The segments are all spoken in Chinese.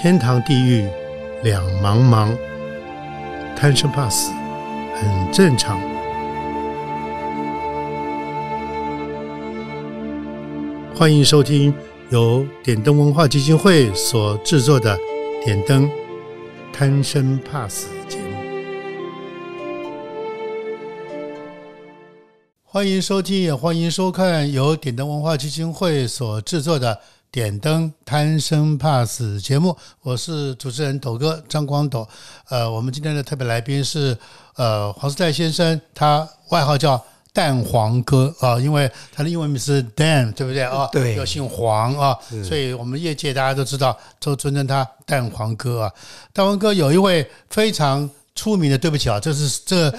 天堂地狱两茫茫，贪生怕死很正常。欢迎收听由点灯文化基金会所制作的《点灯贪生怕死》节目。欢迎收听，也欢迎收看由点灯文化基金会所制作的。点灯贪生怕死节目，我是主持人斗哥张光斗。呃，我们今天的特别来宾是呃黄世泰先生，他外号叫蛋黄哥啊，因为他的英文名是 Dan，对不对啊？对，又姓黄啊，所以我们业界大家都知道，都尊称他蛋黄哥啊。蛋黄哥有一位非常。出名的，对不起啊，这是这，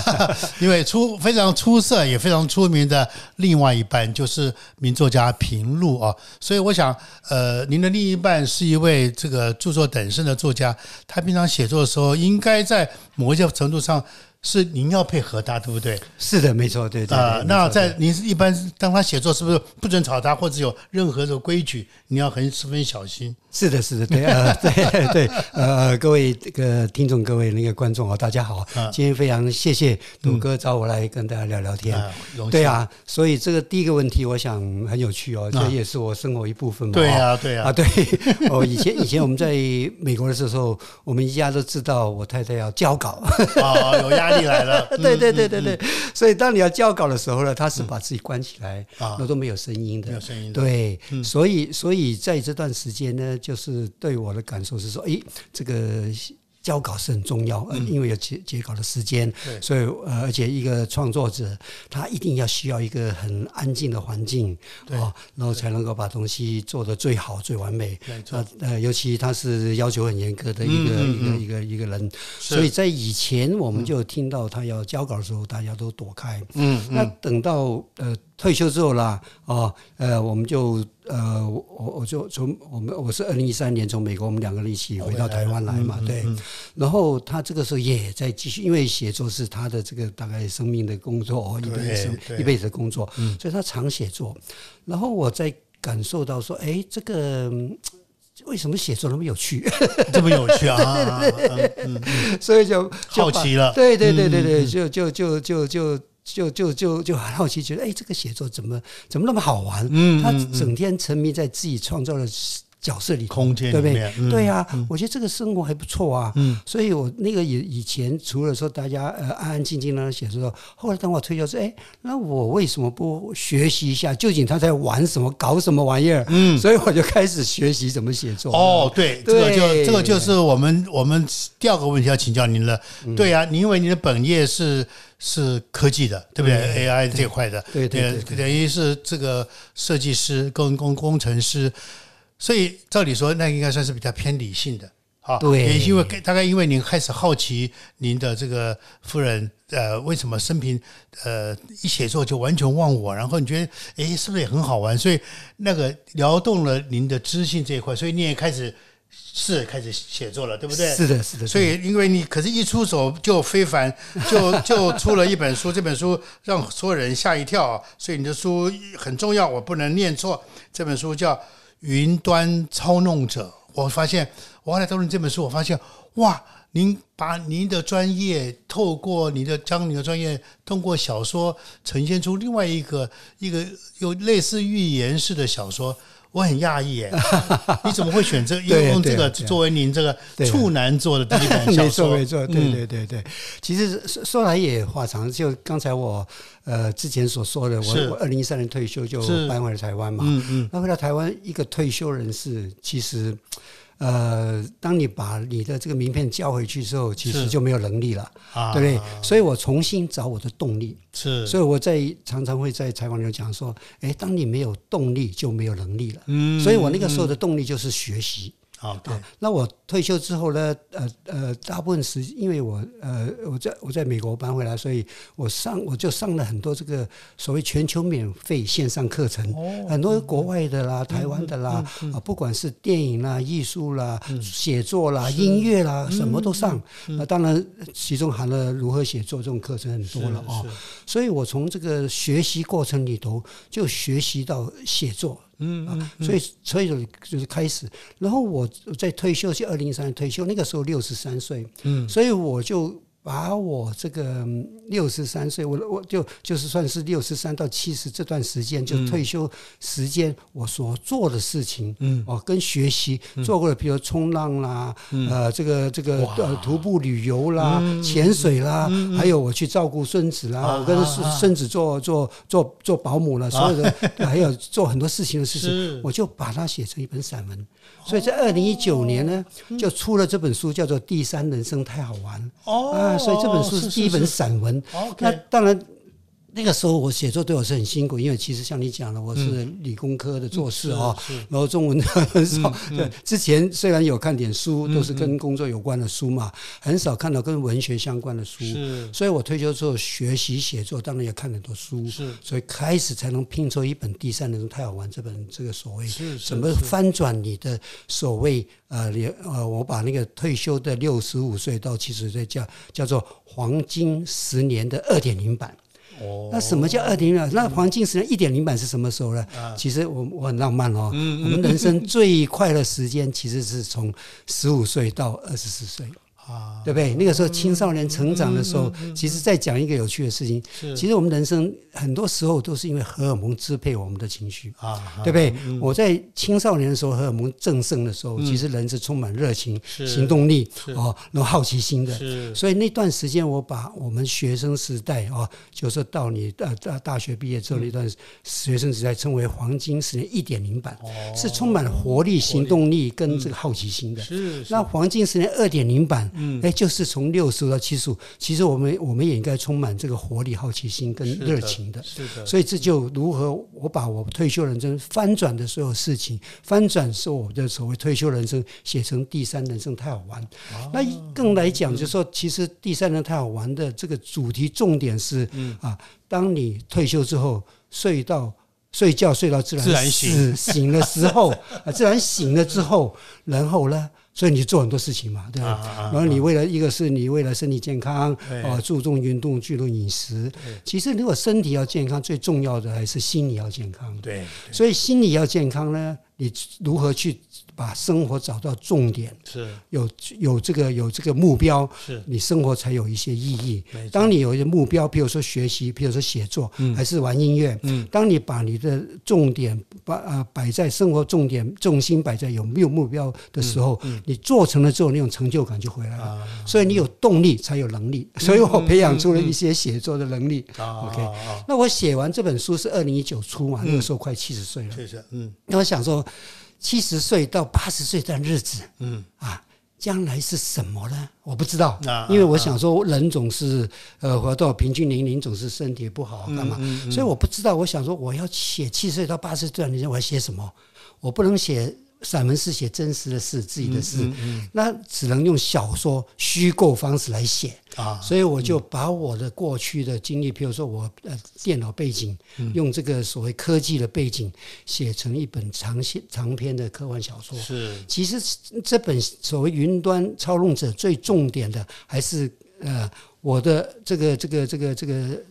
因为出非常出色也非常出名的另外一半就是名作家平路啊，所以我想，呃，您的另一半是一位这个著作等身的作家，他平常写作的时候，应该在某一些程度上。是您要配合他，对不对？是的，没错，对对。啊，那在您一般当他写作，是不是不准吵他，或者有任何的规矩，你要很十分小心？是的，是的，对啊，对对。呃，各位这个听众，各位那个观众啊，大家好，今天非常谢谢杜哥找我来跟大家聊聊天。对啊，所以这个第一个问题，我想很有趣哦，这也是我生活一部分嘛。对啊，对啊，啊对。哦，以前以前我们在美国的时候，我们一家都知道我太太要交稿啊，有压。来了，对对对对对，所以当你要交稿的时候呢，他是把自己关起来，那都没有声音的，没有声音。对，所以所以在这段时间呢，就是对我的感受是说，哎，这个。交稿是很重要，因为有截截稿的时间，所以呃，而且一个创作者他一定要需要一个很安静的环境哦，然后才能够把东西做得最好、最完美。那呃，尤其他是要求很严格的一个一个一个一个人，所以在以前我们就听到他要交稿的时候，大家都躲开。嗯，那等到呃。退休之后啦，哦，呃，我们就呃，我我就从我们我是二零一三年从美国，我们两个人一起回到台湾来嘛，对。然后他这个时候也在继续，因为写作是他的这个大概生命的工作，一辈子一辈子的工作，所以他常写作。然后我在感受到说，哎，这个为什么写作那么有趣，这么有趣啊？对对对，嗯，所以就好奇了，对对对对对，就就就就就。就就就就很好奇，觉得哎，这个写作怎么怎么那么好玩？嗯，他整天沉迷在自己创造的角色里，空间对不对？对呀，我觉得这个生活还不错啊。嗯，所以我那个以以前除了说大家呃安安静静的写作，后来当我退休说，哎，那我为什么不学习一下，究竟他在玩什么，搞什么玩意儿？嗯，所以我就开始学习怎么写作。哦，对，这个就这个就是我们我们第二个问题要请教您了。对呀，您因为您的本业是。是科技的，对不对？AI 这块的，对对，等于是这个设计师、跟工工程师，所以照理说，那应该算是比较偏理性的，啊，对。也因为大概因为您开始好奇您的这个夫人，呃，为什么生平呃一写作就完全忘我，然后你觉得，哎，是不是也很好玩？所以那个撩动了您的知性这一块，所以你也开始。是开始写作了，对不对？是的，是的。所以，因为你可是一出手就非凡，就就出了一本书，这本书让所有人吓一跳。所以你的书很重要，我不能念错。这本书叫《云端操弄者》。我发现，我后来读了这本书，我发现，哇，您把您的专业透过你的将你的专业通过小说呈现出另外一个一个有类似寓言式的小说。我很讶异，耶，你怎么会选择用这个作为您这个处男做的第一本 小说？没错，没错，对对对对。其实说来也话长，就刚才我呃之前所说的，我我二零一三年退休就搬回了台湾嘛。嗯嗯。那回到台湾，一个退休人士其实。呃，当你把你的这个名片交回去之后，其实就没有能力了，对不对？所以我重新找我的动力，是，所以我在常常会在采访里讲说，哎，当你没有动力，就没有能力了。嗯，所以我那个时候的动力就是学习。啊，对。那我退休之后呢？呃呃，大部分时因为我呃我在我在美国搬回来，所以我上我就上了很多这个所谓全球免费线上课程，很多国外的啦、台湾的啦啊，不管是电影啦、艺术啦、写作啦、音乐啦，什么都上。那当然，其中含了如何写作这种课程很多了哦。所以我从这个学习过程里头就学习到写作。嗯啊，所以所以就是开始，然后我在退休是二零一三年退休，那个时候六十三岁，嗯，所以我就。把我这个六十三岁，我我就就是算是六十三到七十这段时间，就退休时间，我所做的事情，嗯，哦，跟学习做过的，比如冲浪啦，呃，这个这个呃徒步旅游啦，潜水啦，还有我去照顾孙子啦，我跟孙子做做做做保姆了，所有的还有做很多事情的事情，我就把它写成一本散文。所以在二零一九年呢，就出了这本书，叫做《第三人生太好玩》啊，所以这本书是第一本散文。那当然。那个时候我写作对我是很辛苦，因为其实像你讲的，我是理工科的做事啊，然后中文很少。对，之前虽然有看点书，都是跟工作有关的书嘛，很少看到跟文学相关的书。是，所以我退休之后学习写作，当然也看很多书。是，所以开始才能拼凑一本《第三人生太好玩》这本这个所谓怎么翻转你的所谓呃，呃，我把那个退休的六十五岁到七十岁叫叫做黄金十年的二点零版。那什么叫二点零版？那黄金时间一点零版是什么时候呢？其实我我很浪漫哦，我们人生最快的时间其实是从十五岁到二十四岁。啊，对不对？那个时候青少年成长的时候，其实在讲一个有趣的事情。其实我们人生很多时候都是因为荷尔蒙支配我们的情绪啊，对不对？我在青少年的时候，荷尔蒙正盛的时候，其实人是充满热情、行动力哦，然后好奇心的。所以那段时间，我把我们学生时代啊，就是到你呃大大学毕业之后那段学生时代，称为黄金十年一点零版，是充满活力、行动力跟这个好奇心的。是那黄金十年二点零版。嗯，哎，就是从六十五到七十五，其实我们我们也应该充满这个活力、好奇心跟热情的。是的，所以这就如何我把我退休人生翻转的所有事情，翻转是我的所谓退休人生写成第三人生太好玩。那更来讲，就是说其实第三人太好玩的这个主题重点是，啊，当你退休之后睡到睡觉睡到自然醒醒的时候，啊，自然醒了之后，然后呢？所以你做很多事情嘛，对吧？然后你为了一个是你为了身体健康，哦，注重运动、注重饮食。其实如果身体要健康，最重要的还是心理要健康。对，所以心理要健康呢，你如何去？把生活找到重点，是有有这个有这个目标，是你生活才有一些意义。当你有一些目标，比如说学习，比如说写作，还是玩音乐，嗯，当你把你的重点把啊摆在生活重点重心摆在有没有目标的时候，你做成了之后，那种成就感就回来了。所以你有动力才有能力。所以我培养出了一些写作的能力。OK，那我写完这本书是二零一九初嘛，那个时候快七十岁了。嗯，那我想说。七十岁到八十岁的日子，嗯啊，将来是什么呢？我不知道，因为我想说，人总是呃活到平均年龄总是身体不好干嘛，所以我不知道。我想说，我要写七十岁到八十岁这段时间，我要写什么？我不能写。散文是写真实的事，自己的事，那只能用小说虚构方式来写啊。所以我就把我的过去的经历，比如说我呃电脑背景，用这个所谓科技的背景，写成一本长写长篇的科幻小说。是，其实这本所谓云端操弄者最重点的，还是呃我的这个这个这个这个。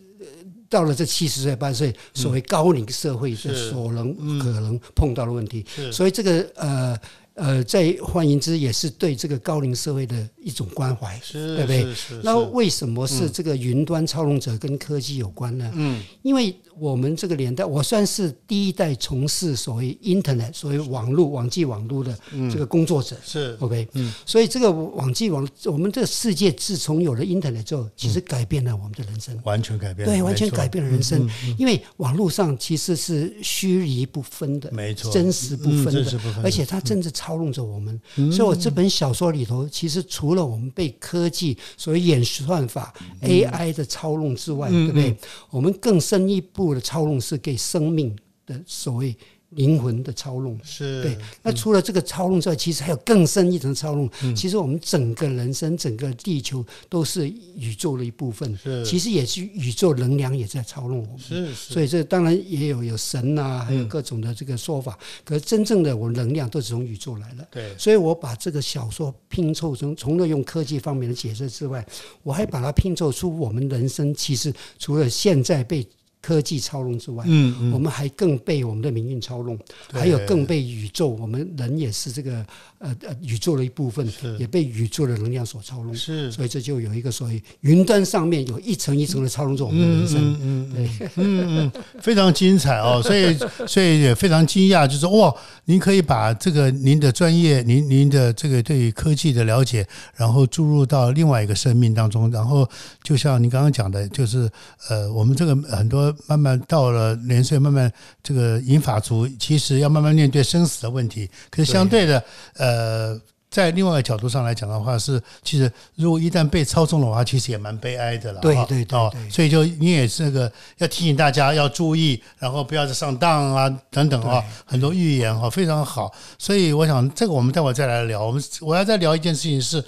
到了这七十岁、八十岁，所谓高龄社会的所能可能碰到的问题，所以这个呃。呃，在换言之，也是对这个高龄社会的一种关怀，对不对？那为什么是这个云端操纵者跟科技有关呢？嗯，因为我们这个年代，我算是第一代从事所谓 Internet、所谓网络、网际网络的这个工作者，是 OK。嗯，所以这个网际网，我们这个世界自从有了 Internet 之后，其实改变了我们的人生，完全改变了，对，完全改变了人生。因为网络上其实是虚拟不分的，没错，真实不分的，而且它真的。操弄着我们，所以我这本小说里头，其实除了我们被科技所谓演算法 AI 的操弄之外，对不对？我们更深一步的操弄是给生命的所谓。灵魂的操弄是对，那除了这个操弄之外，其实还有更深一层操纵。其实我们整个人生、整个地球都是宇宙的一部分，是其实也是宇宙能量也在操弄我们。是，所以这当然也有有神呐，还有各种的这个说法。可是真正的我能量都是从宇宙来的。对，所以我把这个小说拼凑成，除了用科技方面的解释之外，我还把它拼凑出我们人生其实除了现在被。科技操弄之外，嗯嗯，我们还更被我们的命运操弄，还有更被宇宙，我们人也是这个呃呃宇宙的一部分，也被宇宙的能量所操弄。是。所以这就有一个所谓云端上面有一层一层的操纵着我们的人生。嗯嗯嗯嗯嗯，非常精彩哦，所以所以也非常惊讶，就是哇，您可以把这个您的专业，您您的这个对于科技的了解，然后注入到另外一个生命当中，然后就像您刚刚讲的，就是呃，我们这个很多慢慢到了年岁，慢慢这个银发族，其实要慢慢面对生死的问题，可是相对的，呃。在另外一个角度上来讲的话，是其实如果一旦被操纵的话，其实也蛮悲哀的了。哈对对对哦所以就你也是那个要提醒大家要注意，然后不要再上当啊等等啊，很多预言哈非常好。所以我想这个我们待会儿再来聊。我们我要再聊一件事情是。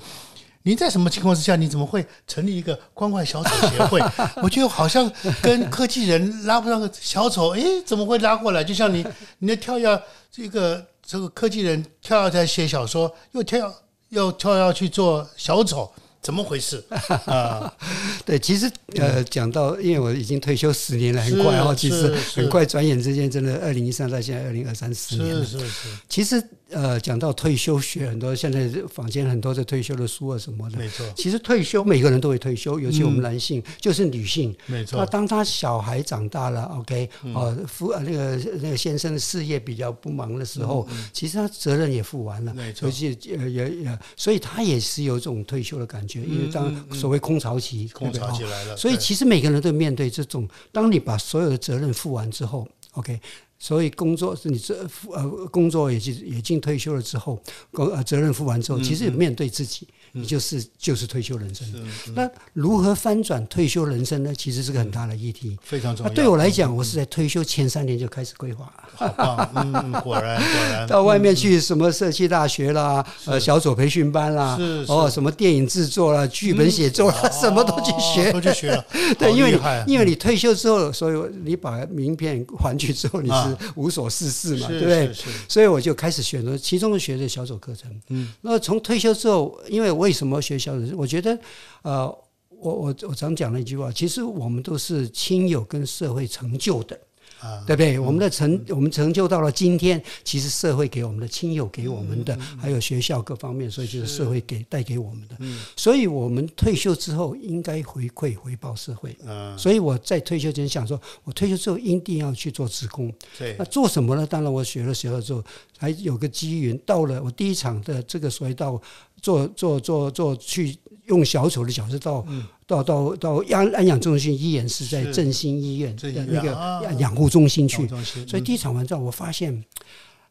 您在什么情况之下，你怎么会成立一个关怀小丑协会？我觉得好像跟科技人拉不上个小丑，诶，怎么会拉过来？就像你，你的跳跃，这个这个科技人跳跃在写小说，又跳又跳跃去做小丑，怎么回事？啊？对，其实呃，讲到因为我已经退休十年了，很是快哦，其实很快，转眼之间，真的二零一三到现在二零二三十年了。是。是。是，其实呃，讲到退休学，很多现在坊间很多的退休的书啊什么的。没错。其实退休每个人都会退休，尤其我们男性，就是女性。没错。那当他小孩长大了，OK，哦，夫呃那个那个先生的事业比较不忙的时候，其实他责任也负完了，没错。而且呃也也，所以他也是有一种退休的感觉，因为当所谓空巢期，空巢起来了，所以其实每个人都面对这种，当你把所有的责任负完之后，OK，所以工作是你这负呃工作也已已经退休了之后，工呃责任负完之后，其实也面对自己，你就是就是退休人生。那如何翻转退休人生呢？其实是个很大的议题。非常重要。对我来讲，我是在退休前三年就开始规划了。好棒，果然果然，到外面去什么社区大学啦，呃，小组培训班啦是，哦，什么电影制作啦、剧本写作啦，什么都去学哦。都去学了，对，因为你因为你退休之后，所以你把名片还去之后，你是无所事事嘛，对不对所以我就开始选择，其中学的小组课程。嗯，那从退休之后，因为为什么学校？我觉得，呃，我我我常讲的一句话，其实我们都是亲友跟社会成就的。啊，对不对？我们的成我们成就到了今天，其实社会给我们的、亲友给我们的，还有学校各方面，所以就是社会给带给我们的。所以我们退休之后应该回馈回报社会。嗯，所以我在退休前想说，我退休之后一定要去做职工。对那，做什么呢？当然，我学了学了之后，还有个机缘，到了我第一场的这个所谓到做做做做去用小丑的角色到、到到到安安养中心依然是在嗯是。振兴医院的那个养护中心去。所以第一场完之后，我发现。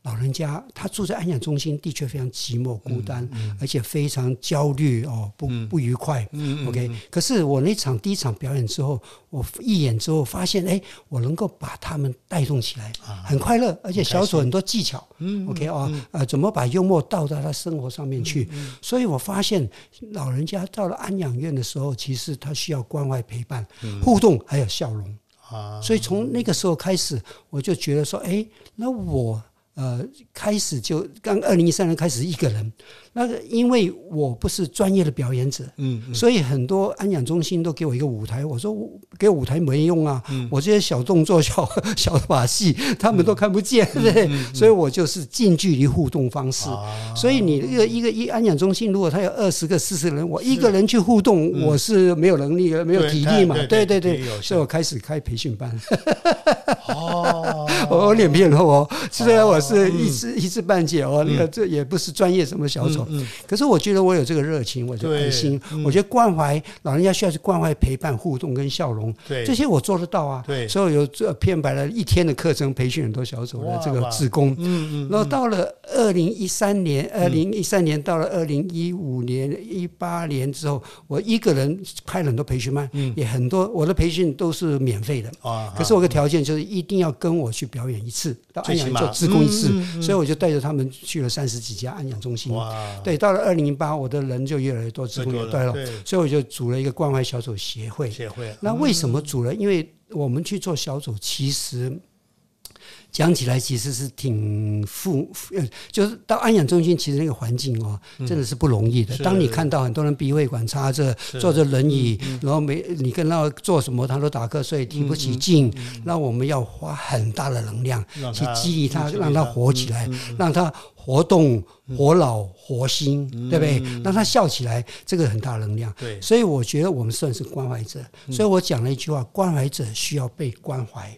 老人家他住在安养中心，的确非常寂寞孤单，而且非常焦虑哦，不不愉快。OK，可是我那场第一场表演之后，我一演之后发现，哎，我能够把他们带动起来，很快乐，而且小组很多技巧。OK 哦，呃，怎么把幽默倒到他生活上面去？所以我发现老人家到了安养院的时候，其实他需要关怀陪伴、互动，还有笑容。啊，所以从那个时候开始，我就觉得说，哎，那我呃开始就刚二零一三年开始一个人，那个因为我不是专业的表演者，嗯，所以很多安养中心都给我一个舞台，我说我给舞台没用啊，嗯。我这些小动作、小 小把戏，他们都看不见，对不对？所以我就是近距离互动方式。所以你一个一个一安养中心，如果他有二十个、四十人，我一个人去互动，我是没有能力的，没有体力嘛，对对对所以我开始开培训班。哦，我我脸皮很厚哦，虽然我是一知一知半解哦，那个这也不是专业什么小丑，可是我觉得我有这个热情，我就对安心。我觉得关怀老人家需要去关怀、陪伴、互动跟笑容，对。这些我做得到啊。对。所以有这片白了一天的课程，培训很多小丑的这个哇。志工。嗯嗯，然后到了二零一三年，二零一三年到了二零一五年、一八年之后，我一个人开了很多培训班，也很多我的培训都是免费的。啊，可是我有个条件就是一定要跟我去表演一次，到安养最起码。做志工一次，嗯所以我就带着他们去了三十几家安养中心。对，到了二零零八，我的人就越来越多，职工也对了，所以我就组了一个关怀小组协会。协会，那为什么组了？因为我们去做小组，其实讲起来其实是挺负，呃，就是到安养中心，其实那个环境哦，真的是不容易的。当你看到很多人鼻胃管插着，坐着轮椅，然后没你跟他做什么，他都打瞌睡，提不起劲，那我们要花很大的能量去激励他，让他活起来，让他活动、活老、活心，对不对？让他笑起来，这个很大能量。对，所以我觉得我们算是关怀者。所以我讲了一句话：关怀者需要被关怀。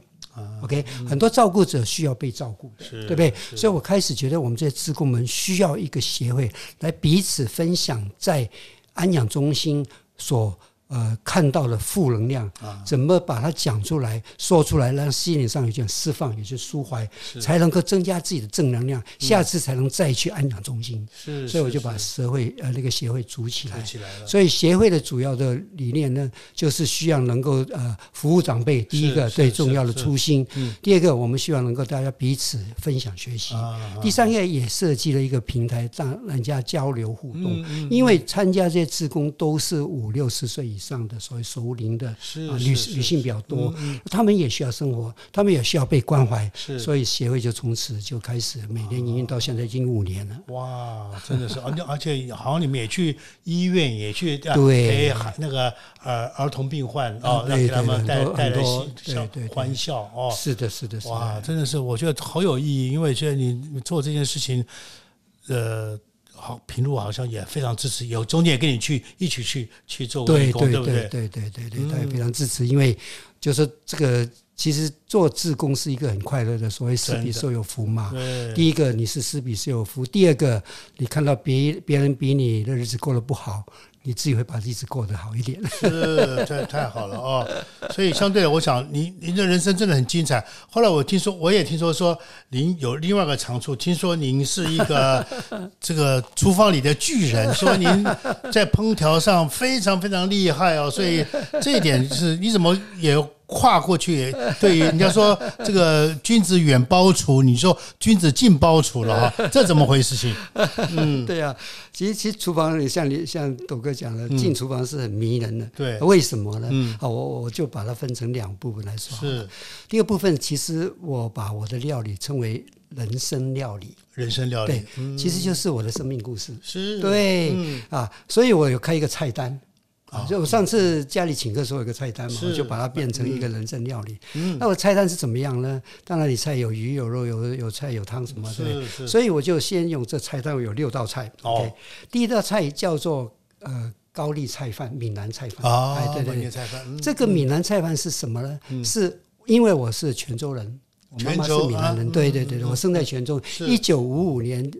OK，很多照顾者需要被照顾，对不对？所以我开始觉得我们这些职工们需要一个协会来彼此分享在安养中心所。呃，看到了负能量，怎么把它讲出来、说出来，让心理上有点释放，有些抒怀，才能够增加自己的正能量，下次才能再去安养中心。是，所以我就把社会呃那个协会组起来。组起来了。所以协会的主要的理念呢，就是需要能够呃服务长辈，第一个最重要的初心。第二个，我们希望能够大家彼此分享学习。第三个也设计了一个平台，让人家交流互动。因为参加这些职工都是五六十岁。以上的所谓熟龄的啊女女性比较多，他们也需要生活，他们也需要被关怀，所以协会就从此就开始每年营运到现在已经五年了。哇，真的是，而且而且好像你们也去医院也去对那个呃儿童病患哦，让给他们带带来笑欢笑哦。是的，是的，哇，真的是我觉得好有意义，因为觉得你做这件事情，呃。好，平路好像也非常支持，有中间也跟你去一起去去做义工，对不对？对对对对，他也非常支持，因为就是这个，其实做自工是一个很快乐的，所谓施比受有福嘛。第一个你是施比受有福，第二个你看到别别人比你的日子过得不好。你自己会把日子过得好一点，是 太太好了哦。所以相对的，我想您您的人生真的很精彩。后来我听说，我也听说说您有另外一个长处，听说您是一个 这个厨房里的巨人，说您在烹调上非常非常厉害哦。所以这一点是你怎么也？跨过去，对于人家说这个君子远包厨，你说君子近包厨了哈，这怎么回事？情？嗯，对啊，其实其实厨房里像你像斗哥讲的，进厨房是很迷人的。对，为什么呢？嗯，好，我我就把它分成两部分来说。是，第二部分其实我把我的料理称为人生料理。人生料理，对，其实就是我的生命故事。是，对，啊，所以我有开一个菜单。就我上次家里请客时候有个菜单嘛，我就把它变成一个人生料理。那我菜单是怎么样呢？当然，你菜有鱼有肉有有菜有汤什么的，所以我就先用这菜单有六道菜。OK，第一道菜叫做呃高丽菜饭，闽南菜饭。啊，对对对，菜饭。这个闽南菜饭是什么呢？是因为我是泉州人，我妈妈是闽南人。对对对对，我生在泉州，一九五五年。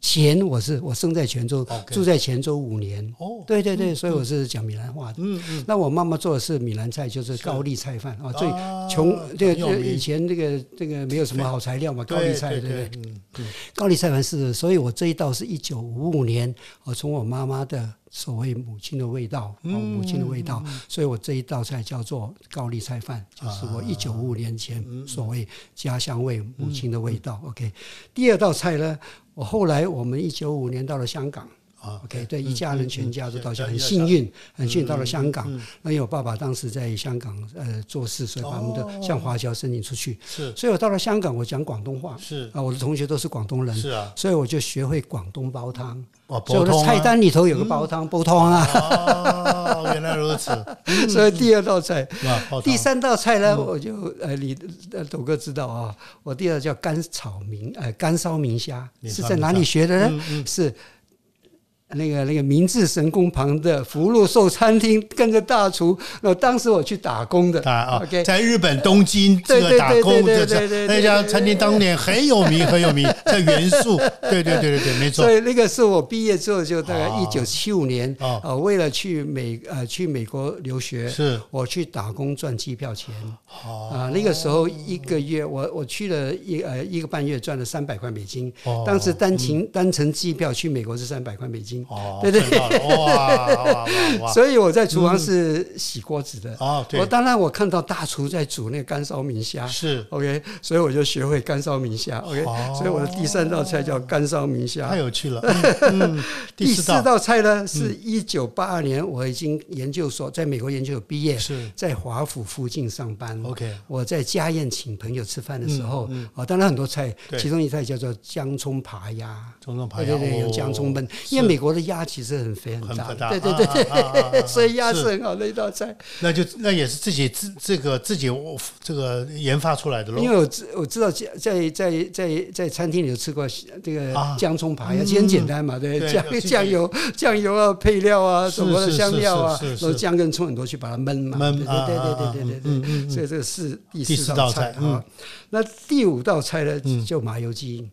前我是我生在泉州，住在泉州五年。哦，对对对，所以我是讲闽南话的。嗯嗯。那我妈妈做的是闽南菜，就是高丽菜饭啊。最穷这个以前这个这个没有什么好材料嘛，高丽菜对不对？嗯嗯。高丽菜饭是，所以我这一道是一九五五年，我从我妈妈的所谓母亲的味道，母亲的味道，所以我这一道菜叫做高丽菜饭，就是我一九五五年前所谓家乡味、母亲的味道。OK，第二道菜呢？我后来，我们一九五年到了香港。啊，OK，对，一家人全家都到香港，很幸运，很幸运到了香港。那因为我爸爸当时在香港呃做事，所以把我们的向华侨申请出去。是，所以我到了香港，我讲广东话。是啊，我的同学都是广东人。是啊，所以我就学会广东煲汤。哦，所以我的菜单里头有个煲汤，煲汤啊。哦，原来如此。所以第二道菜，第三道菜呢，我就呃，你呃，斗哥知道啊，我第二叫干炒明呃干烧明虾，是在哪里学的呢？是。那个那个明治神宫旁的福禄寿餐厅，跟着大厨。那当时我去打工的啊，在日本东京这个打工，对对对那家餐厅当年很有名，很有名，叫元素。对对对对对，没错。所以那个是我毕业之后，就大概一九七五年啊，为了去美呃去美国留学，是我去打工赚机票钱。啊，那个时候一个月我我去了一呃一个半月赚了三百块美金。当时单程单程机票去美国是三百块美金。心。哦，对对哇！所以我在厨房是洗锅子的。哦，对我，当然我看到大厨在煮那个干烧明虾是，OK，所以我就学会干烧明虾，OK，、哦所以我的第三道菜叫干烧明虾太。有趣了。第四道道菜呢，是一九八二年，我已经研究所在美国研究所毕业，是在华府附近上班。OK，我在家宴请朋友吃饭的时候，啊，当然很多菜，其中一菜叫做姜葱扒鸭。中中排牙对对对，有姜葱焖，因为美国的鸭其实很肥很大很很，大对对对所以鸭是是很好的一道菜。那就那也是自己自这个自己这个研发出来的喽因。为我知我知道在在在在在餐厅里有吃过这个啊姜葱扒鸭，其实很简单嘛，对，酱酱油酱油啊，配料啊，是什么的香料啊然后姜跟葱很多去把它焖嘛，焖对对对对对对对，嗯所以这个是第第四四道菜啊。那第五道菜呢，就麻油鸡。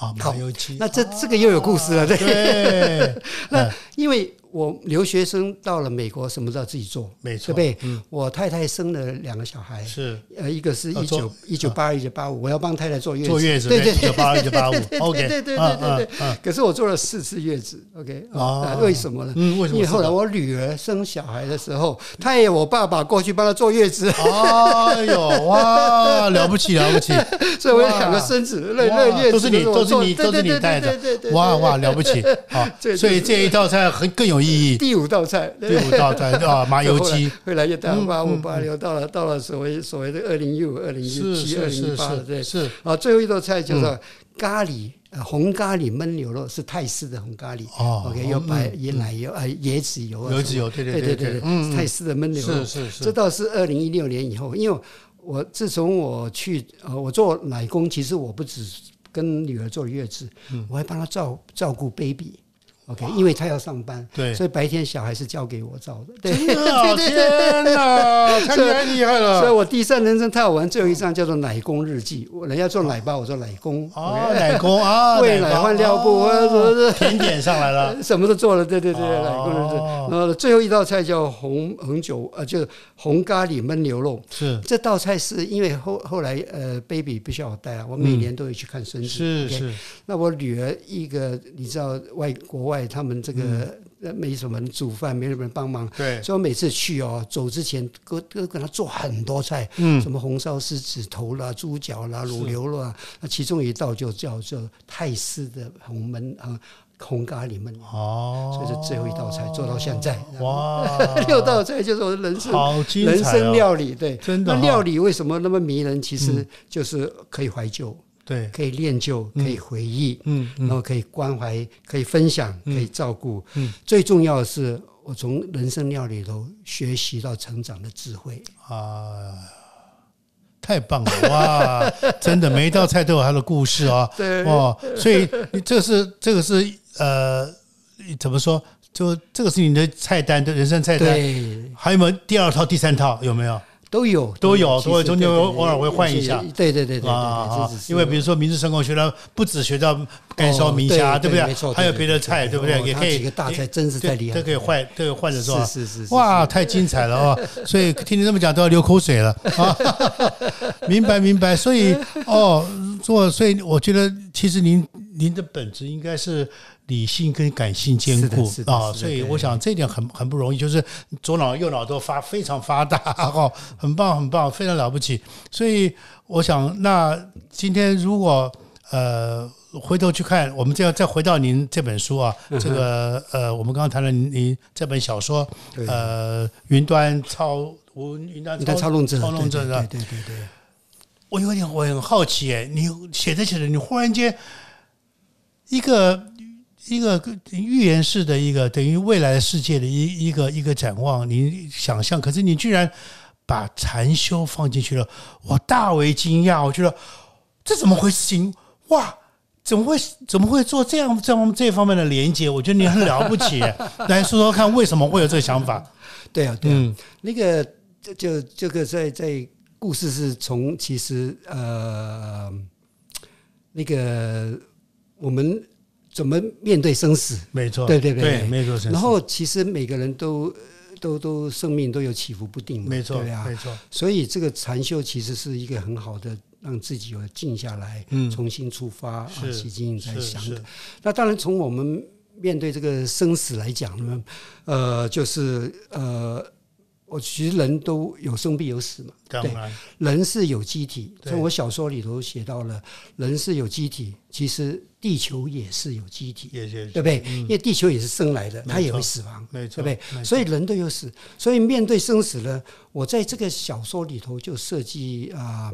啊，麻油鸡。那这这个又有故事了，对。对，那因为我留学生到了美国，什么都要自己做，没错，对不对？嗯，我太太生了两个小孩，是。呃，一个是一九一九八二一九八五，我要帮太太坐月子，坐月子，对对一九八二、一九八五，OK，对对对嗯对。对可是我做了四次月子，OK，哦啊为什么呢？嗯，为什么？因为后来我女儿生小孩的时候，她也我爸爸过去帮她坐月子，哎呦哇，了不起了不起，所以我有两个孙子，那那哇月子都是你，都是你，都是对对你带的对对对，哇哇，了不起。好，所以这一道菜很更有意义。第五道菜，第五道菜啊，麻油鸡，越来越大，嗯八五嗯八六，到了到了所谓所谓的二零一五、二零一七、二零一八了，对。是。啊，最后一道菜叫做咖喱，呃，红咖喱焖牛肉是泰式的红咖喱。哦 OK，有白嗯椰奶油，啊，椰子油啊，油脂油，对对对对对，嗯，泰式的焖牛肉。是。是这是，倒是二零一六年以后，因为我自从我去呃，我做奶工，其实我不止跟女儿坐月子，嗯。我还帮她照照顾 baby。OK，因为他要上班，对所以白天小孩是交给我照的。对，真的啊，天哪，太厉害了所以！我第三人生太好玩，最后一章叫做奶工日记。我人家做奶爸，我做奶工。哦，奶工啊，喂奶换尿布哦啊什么的甜点上来了，什么都做了，对对对，哦奶工日记。然后最后一道菜叫红红酒，呃，就是红咖喱焖牛肉。是这道菜是因为后后来呃，baby 不需要我带啊，我每年都会去看孙子。是是，那我女儿一个，你知道外国外他们这个呃没什么人煮饭，没什么人帮忙，对，所以我每次去哦，走之前都都跟他做很多菜，嗯，什么红烧狮子头啦、猪脚啦、卤牛肉啊，那其中一道就叫做泰式的红焖啊红咖喱焖，哦，所以是最后一道菜做到现在。哇，六道菜就是我的人生好精人生！料理，对，真的哈那料理为什么那么迷人？其实就是可以怀旧，对，可以练就，可以回忆，嗯然后可以关怀，可以分享，可以照顾。嗯最重要的是，我从人生料理里头学习到成长的智慧。啊，太棒了哇！真的，每一道菜都有它的故事哦。对哦，所以你这个是这个是呃，怎么说？就这个是你的菜单，的人生菜单。对，还有没有第二套、第三套？有没有？都有都有其实都有中间偶尔会换一下对对对对对啊因为比如说明治神功学到不止学到干烧明虾，哦对不对没错，？还有别的菜，对不对？哦也可以他几个大菜真是太厉害了，都可以换，都可以换着做。是是是是，哇，太精彩了啊！所以听你这么讲都要流口水了啊！明白明白，所以哦，做所以我觉得其实您您的本质应该是理性跟感性兼顾啊，所以我想这一点很很不容易，就是左脑右脑都发非常发达 哦，很棒很棒，非常了不起。所以我想，那今天如果呃。回头去看，我们这样再回到您这本书啊，这个呃，我们刚刚谈了您您这本小说，呃，云端操云云端操纵者，操纵者对的，对对对对，我有点我很好奇哎，你写着写着，你忽然间一个一个预言式的一个等于未来世界的一一个一个展望，你想象，可是你居然把禅修放进去了，我大为惊讶，我觉得这怎么回事情？哇！怎么会怎么会做这样这样这方面的连接？我觉得你很了不起，来说说看为什么会有这个想法？对啊对啊，嗯那个就就这个在在故事是从其实呃那个我们怎么面对生死，没错，对对对。对，没错，然后其实每个人都都都生命都有起伏不定嘛，没错，对啊，没错，所以这个禅修其实是一个很好的让自己有静下来，嗯。重新出发，啊，是洗净在想的。那当然从我们面对这个生死来讲呢，呃，就是呃。我其实人都有生必有死嘛，对，人是有机体。从我小说里头写到了，人是有机体，其实地球也是有机体，对不对？因为地球也是生来的，它也会死亡，对不对？所以人都有死，所以面对生死呢，我在这个小说里头就设计啊，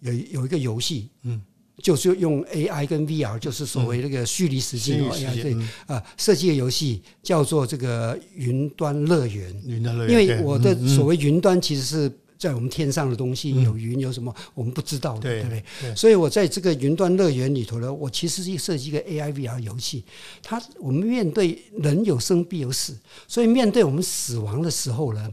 有有一个游戏，嗯。就是用 AI 跟 VR，就是所谓那个虚拟实境 AI 对啊，设计的游戏叫做这个云端乐园。云端乐园，因为我的所谓云端其实是在我们天上的东西，有云有什么我们不知道的，对不对？所以我在这个云端乐园里头呢，我其实是设计一个 AI VR 游戏。它我们面对人有生必有死，所以面对我们死亡的时候呢。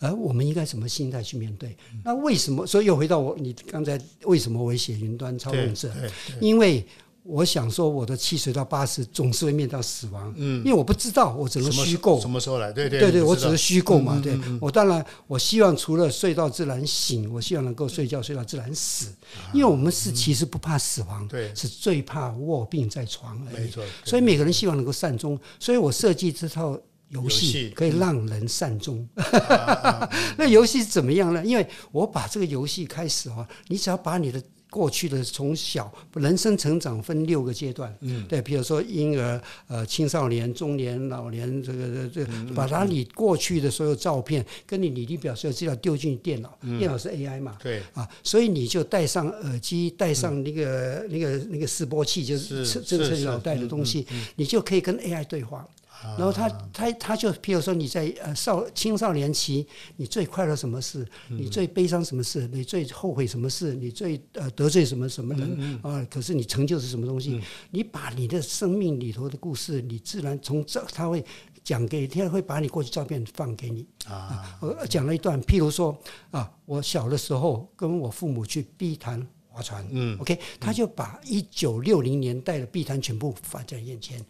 而我们应该什么心态去面对？那为什么？所以又回到我，你刚才为什么我写云端操纵者？因为我想说，我的七十到八十总是会面到死亡。嗯，因为我不知道，我只能虚构。什么时候来？对对对对，我只是虚构嘛。对，我当然我希望除了睡到自然醒，我希望能够睡觉睡到自然死。因为我们是其实不怕死亡，对，是最怕卧病在床而已。没错。所以每个人希望能够善终，所以我设计这套。游戏可以让人善终，那游戏是怎么样呢？因为我把这个游戏开始啊，你只要把你的过去的从小人生成长分六个阶段，嗯，对，比如说婴儿、呃青少年、中年、老年，这个这这，把它你过去的所有照片跟你履历表所有资料丢进电脑，电脑是 AI 嘛，对，啊，所以你就戴上耳机，戴上那个那个那个示波器，就是侦测你脑袋的东西，你就可以跟 AI 对话。然后他他他就，譬如说你在呃少青少年期，你最快乐什么事？你最悲伤什么事？你最后悔什么事？你最呃得罪什么什么人啊？可是你成就是什么东西？你把你的生命里头的故事，你自然从这他会讲给，他会把你过去照片放给你啊。我讲了一段，譬如说啊，我小的时候跟我父母去碧潭。划船，嗯，OK，他就把一九六零年代的碧潭全部放在眼前。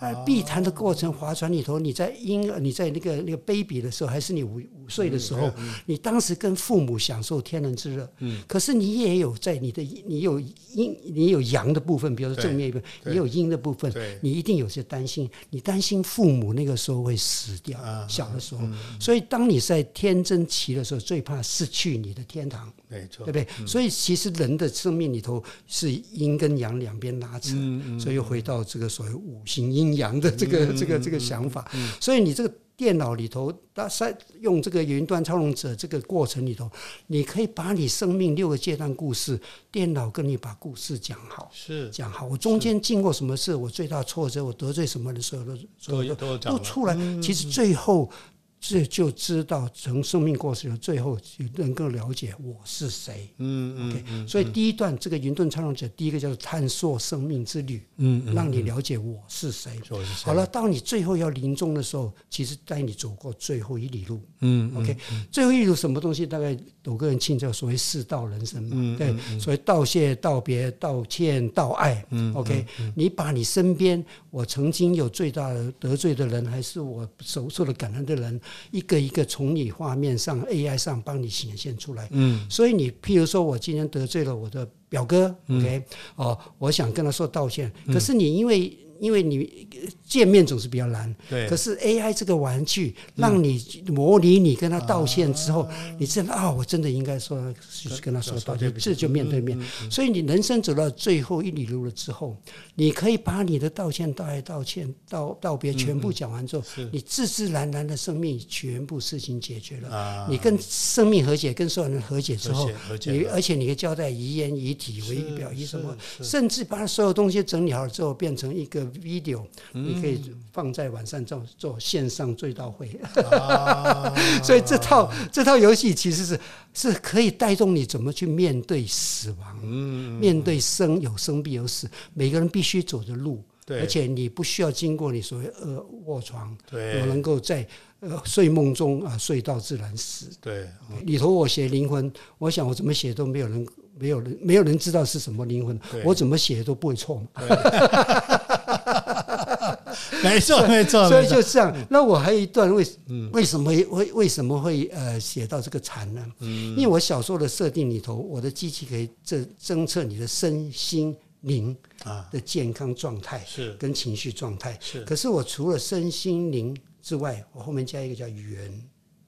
呃，碧潭的过程，划船里头，你在婴儿，你在那个那个 baby 的时候，还是你五五岁的时候，你当时跟父母享受天伦之乐。嗯，可是你也有在你的，你有阴，你有阳的部分，比如说正面一部分，你有阴的部分，你一定有些担心，你担心父母那个时候会死掉，小的时候。所以，当你在天真期的时候，最怕失去你的天堂。没错，对不对？所以其实人的生命里头是阴跟阳两边拉扯，所以又回到这个所谓五行阴阳的这个这个这个想法。所以你这个电脑里头，在用这个云端操纵者这个过程里头，你可以把你生命六个阶段故事，电脑跟你把故事讲好，是讲好。我中间经过什么事，我最大挫折，我得罪什么的时候，都都都出来。其实最后。这就知道从生命过程的最后能够了解我是谁。嗯嗯。所以第一段这个云顿操纵者，第一个叫做探索生命之旅。嗯嗯。让你了解我是谁。好了，当你最后要临终的时候，其实带你走过最后一里路。嗯。OK，最后一里路什么东西？大概有个人庆叫所谓四道人生嘛。对。所谓道谢、道别、道歉、道爱。嗯。OK，你把你身边我曾经有最大的得罪的人，还是我受受了感恩的人。一个一个从你画面上 AI 上帮你显现出来，嗯，所以你譬如说我今天得罪了我的表哥，OK，哦，我想跟他说道歉，可是你因为。因为你见面总是比较难，对。可是 AI 这个玩具让你模拟你跟他道歉之后，你真的啊，我真的应该说就是跟他说道歉，这就面对面。所以你人生走到最后一里路了之后，你可以把你的道歉、道爱、道歉、道道别全部讲完之后，你自自然然的生命全部事情解决了。你跟生命和解，跟所有人和解之后，你而且你可以交代遗言遗体、为表遗什么，甚至把所有东西整理好了之后，变成一个。Video 你可以放在晚上做做线上追悼会，所以这套这套游戏其实是是可以带动你怎么去面对死亡，面对生有生必有死，每个人必须走的路，而且你不需要经过你所谓呃卧床，我能够在呃睡梦中啊睡到自然死。对，里头我写灵魂，我想我怎么写都没有人没有人没有人知道是什么灵魂，我怎么写都不会错。没错，没错，所以就这样。那我还有一段为为什么会为什么会呃写到这个禅呢？因为我小说的设定里头，我的机器可以侦侦测你的身心灵啊。的健康状态是。跟情绪状态。是。可是我除了身心灵之外，我后面加一个叫缘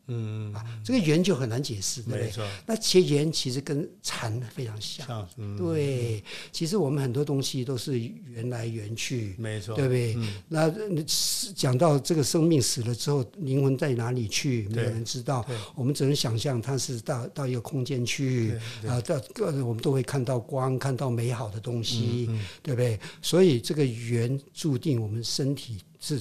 嗯，啊，这个缘就很难解释，对不对？那其实缘其实跟禅非常像。像嗯，对，其实我们很多东西都是缘来缘去，没错，对不对？嗯那呃讲到这个生命死了之后，灵魂在哪里去？没有人知道，我们只能想象它是到到一个空间去，啊，到呃我们都会看到光，看到美好的东西，嗯对不对？所以这个缘注定我们身体是。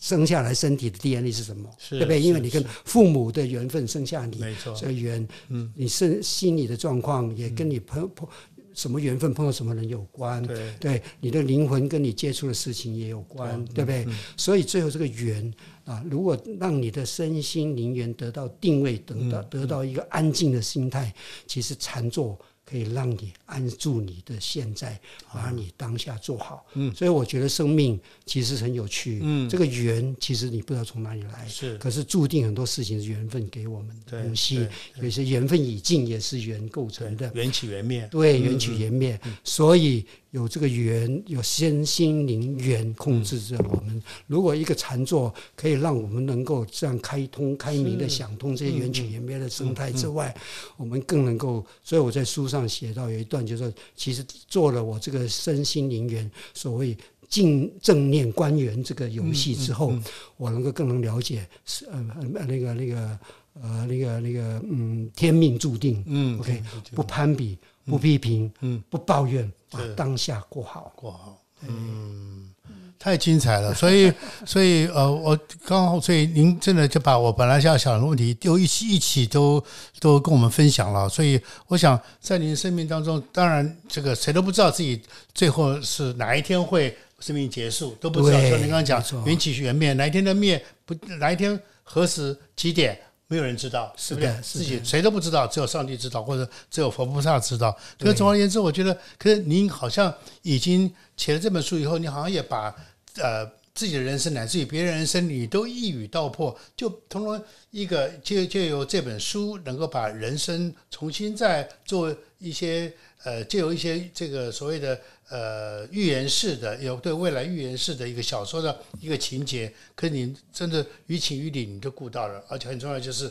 生下来身体的 DNA 是什么？对不对？因为你跟父母的缘分生下你，没错，这个缘，嗯，你身心理的状况也跟你碰碰什么缘分碰到什么人有关，对，对你的灵魂跟你接触的事情也有关，对不对？所以最后这个缘啊，如果让你的身心灵缘得到定位，得到得到一个安静的心态，其实禅坐可以让你安住你的现在，把你当下做好。嗯，所以我觉得生命其实很有趣。嗯，这个缘其实你不知道从哪里来，是。可是注定很多事情是缘分给我们的东西，有些缘分已尽也是缘构成的。缘起缘灭，对，缘起缘灭，所以有这个缘，有身心灵缘控制着我们。如果一个禅坐可以让我们能够这样开通、开明的想通这些缘起缘灭的生态之外，我们更能够。所以我在书上写到有一段，就是说，其实做了我这个身心灵缘所谓。进正念观缘这个游戏之后，我能够更能了解是呃呃那个那个呃那个那个嗯天命注定，嗯 OK，不攀比，不批评，嗯，不抱怨，把当下过好。过好，嗯，太精彩了。所以，所以呃，我刚好，所以您真的就把我本来要想的问题都一起一起都都跟我们分享了。所以，我想在您生命当中，当然这个谁都不知道自己最后是哪一天会生命结束，都不知道。对像您刚刚讲缘起缘灭，哪一天的灭不哪一天何时几点。没有人知道，是不是自己谁都不知道，只有上帝知道，或者只有佛菩萨知道。可是总而言之，我觉得，可是您好像已经写了这本书以后，你好像也把呃自己的人生乃至于别人人生，你都一语道破，就通过一个就就由这本书能够把人生重新再做一些呃，就有一些这个所谓的呃预言式的，有对未来预言式的一个小说的一个情节，可是你真的于情于理你都顾到了，而且很重要就是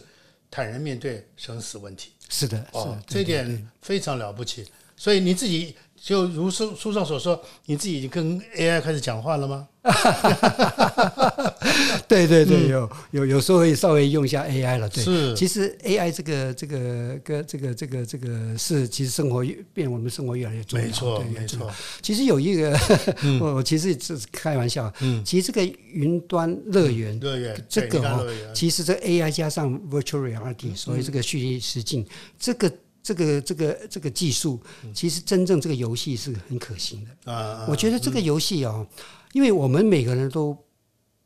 坦然面对生死问题。是的，是哦，，这一点非常了不起。所以你自己就如书书上所说，你自己已经跟 AI 开始讲话了吗？对 对对，有有有时候会稍微用一下 AI 了。对，是其实 AI 这个这个跟这个这个这个是其实生活越变我们生活越来越重要。没错，对没。错。其实有一个，我我其实只是开玩笑。嗯，其实这个云端乐园，乐园，这个哦其实这 AI 加上 Virtual Reality，所以这个虚拟实境，这个这个这个这个技术，其实真正这个游戏是很可行的。啊，我觉得这个游戏哦，因为我们每个人都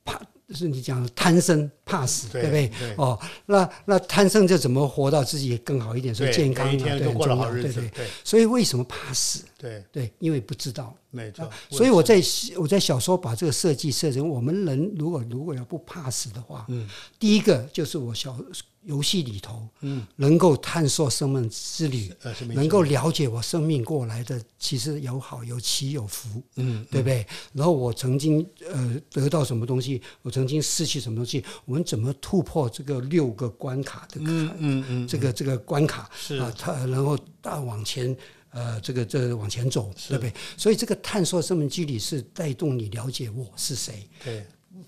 怕，就是你讲的贪生怕死，对对不对？对哦，那那贪生就怎么活到自己更好一点，所以健康一天都对很重要，过了好日对对所以为什么怕死？对，对，因为不知道。没错。所以我在我在小说把这个设计设成，我们人如果如果要不怕死的话，嗯，第一个就是我小游戏里头，嗯，能够探索生命之旅，呃能够了解我生命过来的，其实有好有起有福，嗯，对不对？然后我曾经呃得到什么东西，我曾经失去什么东西，我们怎么突破这个六个关卡的嗯嗯嗯，这个这个关卡是啊，它然后大往前。呃，这个这个往前走，对不对？所以这个探索生命机理是带动你了解我是谁，对，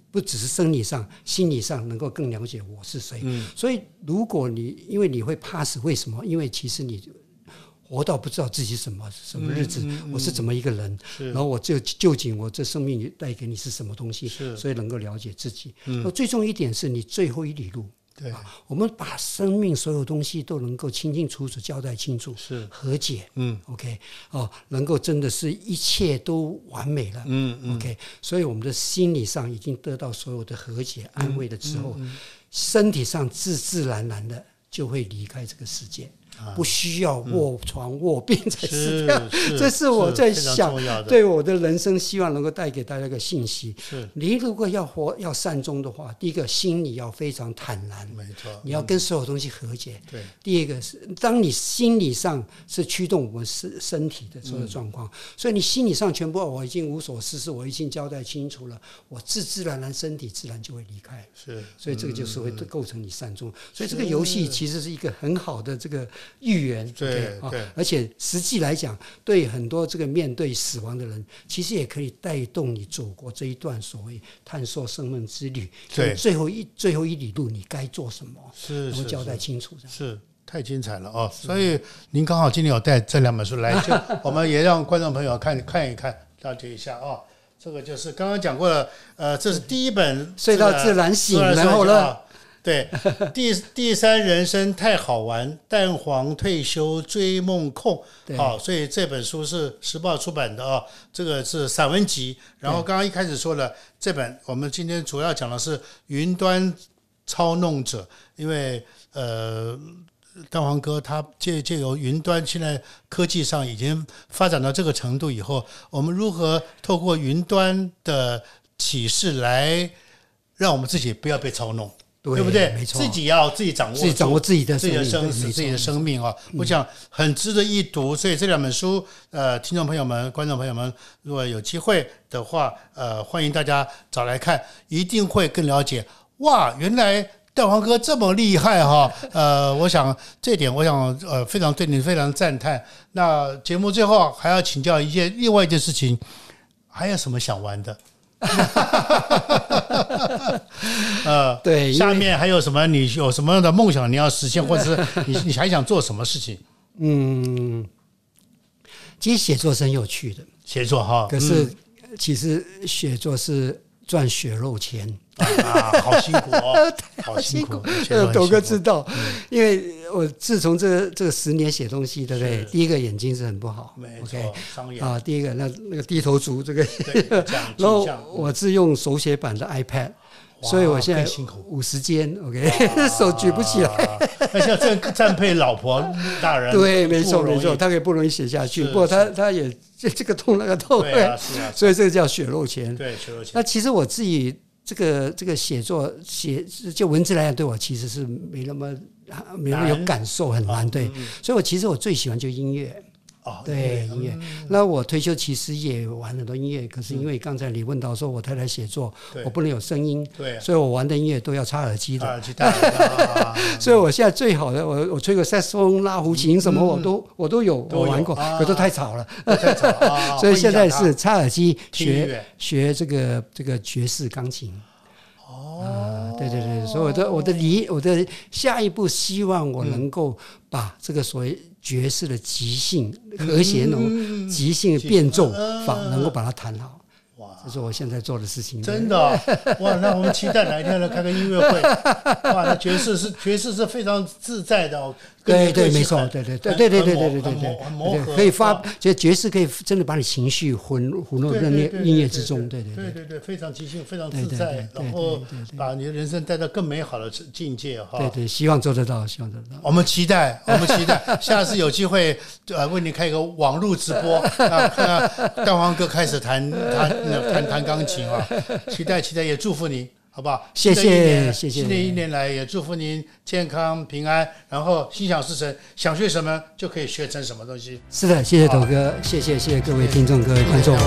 不只是生理上、心理上能够更了解我是谁。嗯所以，如果你因为你会怕死，为什么？因为其实你活到不知道自己什么什么日子，我是怎么一个人，然后我就究竟我这生命带给你是什么东西，所以能够了解自己。那最重要一点是你最后一里路。对，我们把生命所有东西都能够清清楚楚交代清楚，是，和解嗯，OK，哦，能够真的是一切都完美了，嗯嗯，OK，所以我们的心理上已经得到所有的和解、安慰了之嗯后，身体上自自然然的就会离开这个世界。不需要卧床卧病才是是这样。是这是我在想要，对我的人生，希望能够带给大家一个信息：是。你如果要活要善终的话，第一个心里要非常坦然，没错，你要跟所有东西和解。对。第二个是，当你心理上是驱动我们身身体的所有状况，所以你心理上全部我已经无所事事，我已经交代清楚了，我自自然然身体自然就会离开。是。所以这个就是会构成你善终。所以这个游戏其实是一个很好的这个预言，对对而且实际来讲，对很多这个面对死亡的人，其实也可以带动你走过这一段所谓探索生命之旅。对最后一最后一里路你该做什么，是是能够交代清楚。是。太精彩了哦！所以您刚好今天有带这两本书来，就我们也让观众朋友看看一看，了解一下哦。这个就是刚刚讲过了，呃，这是第一本睡到自然醒然后呢对，第 第三人生太好玩，蛋黄退休追梦控。对好，所以这本书是时报出版的哦，这个是散文集。然后刚刚一开始说了，这本我们今天主要讲的是云端操弄者，因为呃。蛋黄哥他借借由云端，现在科技上已经发展到这个程度以后，我们如何透过云端的启示来让我们自己不要被操弄，对不对？没错自己要自己掌握自己掌握自己的自己的生死、自己的生命啊！我想很值得一读。所以这两本书，呃，听众朋友们、观众朋友们，如果有机会的话，呃，欢迎大家找来看，一定会更了解。哇，原来蛋黄哥这么厉害哈！呃，我想这点，我想呃，非常对你非常赞叹。那节目最后还要请教一件另外一件事情，还有什么想玩的？呃，对下面还有什么？你有什么样的梦想你要实现，或者是你 你还想做什么事情？嗯，其实写作是很有趣的，写作哈，可是其实写作是赚血肉钱。啊，好辛苦哦，好辛苦，写作很斗哥知道，因为我自从这这个十年写东西，对不对？第一个眼睛是很不好没，OK？啊，第一个那那个低头族这个，然后我是用手写版的 iPad，所以我现在更辛苦。五十肩，OK，手举不起来。啊。那像这赞佩老婆大人，对，没错没错，他也不容易写下去。不过他他也这这个痛那个痛，对啊，是啊，所以这个叫血肉钱。对，血肉钱。那其实我自己这个这个写作写就文字来讲，对我其实是没那么没那么有感受，很难。对，所以我其实我最喜欢就音乐。哦，对音乐，那我退休其实也玩很多音乐，可是因为刚才你问到说我太太写作，我不能有声音，对，所以我玩的音乐都要插耳机的。耳机戴啊，所以我现在最好的，我我吹个萨克斯风、拉胡琴什么，我都我都有，我玩过，啊可都太吵了。所以现在是插耳机学学这个这个爵士钢琴。哦，对对对，所以我的我的理我的下一步希望我能够把这个所谓爵士的即兴和弦哦，即兴变奏法能够把它弹好。哇，这是我现在做的事情。真的哦哇！那我们期待哪一天来开个音乐会。哇，那爵士是爵士是非常自在的哦，跟对对，没错，很对对对对对对对对对可以发啊，就爵士可以真的把你情绪混混入对在对对对音乐之中，对对对对对对，非常即兴，非常自在，然后把你的人生带到更美好的境界哈。对对，希望做得到，希望做得到。我们期待，我们期待，下次有机会呃为你开一个网络直播，啊，看看蛋黄哥开始弹弹弹弹钢琴啊，期待期待，也祝福你。好不好？谢谢新的一年谢谢。新的一年来也祝福您健康平安，然后心想事成，想学什么就可以学成什么东西。是的，谢谢董哥，谢谢谢谢各位听众、各位观众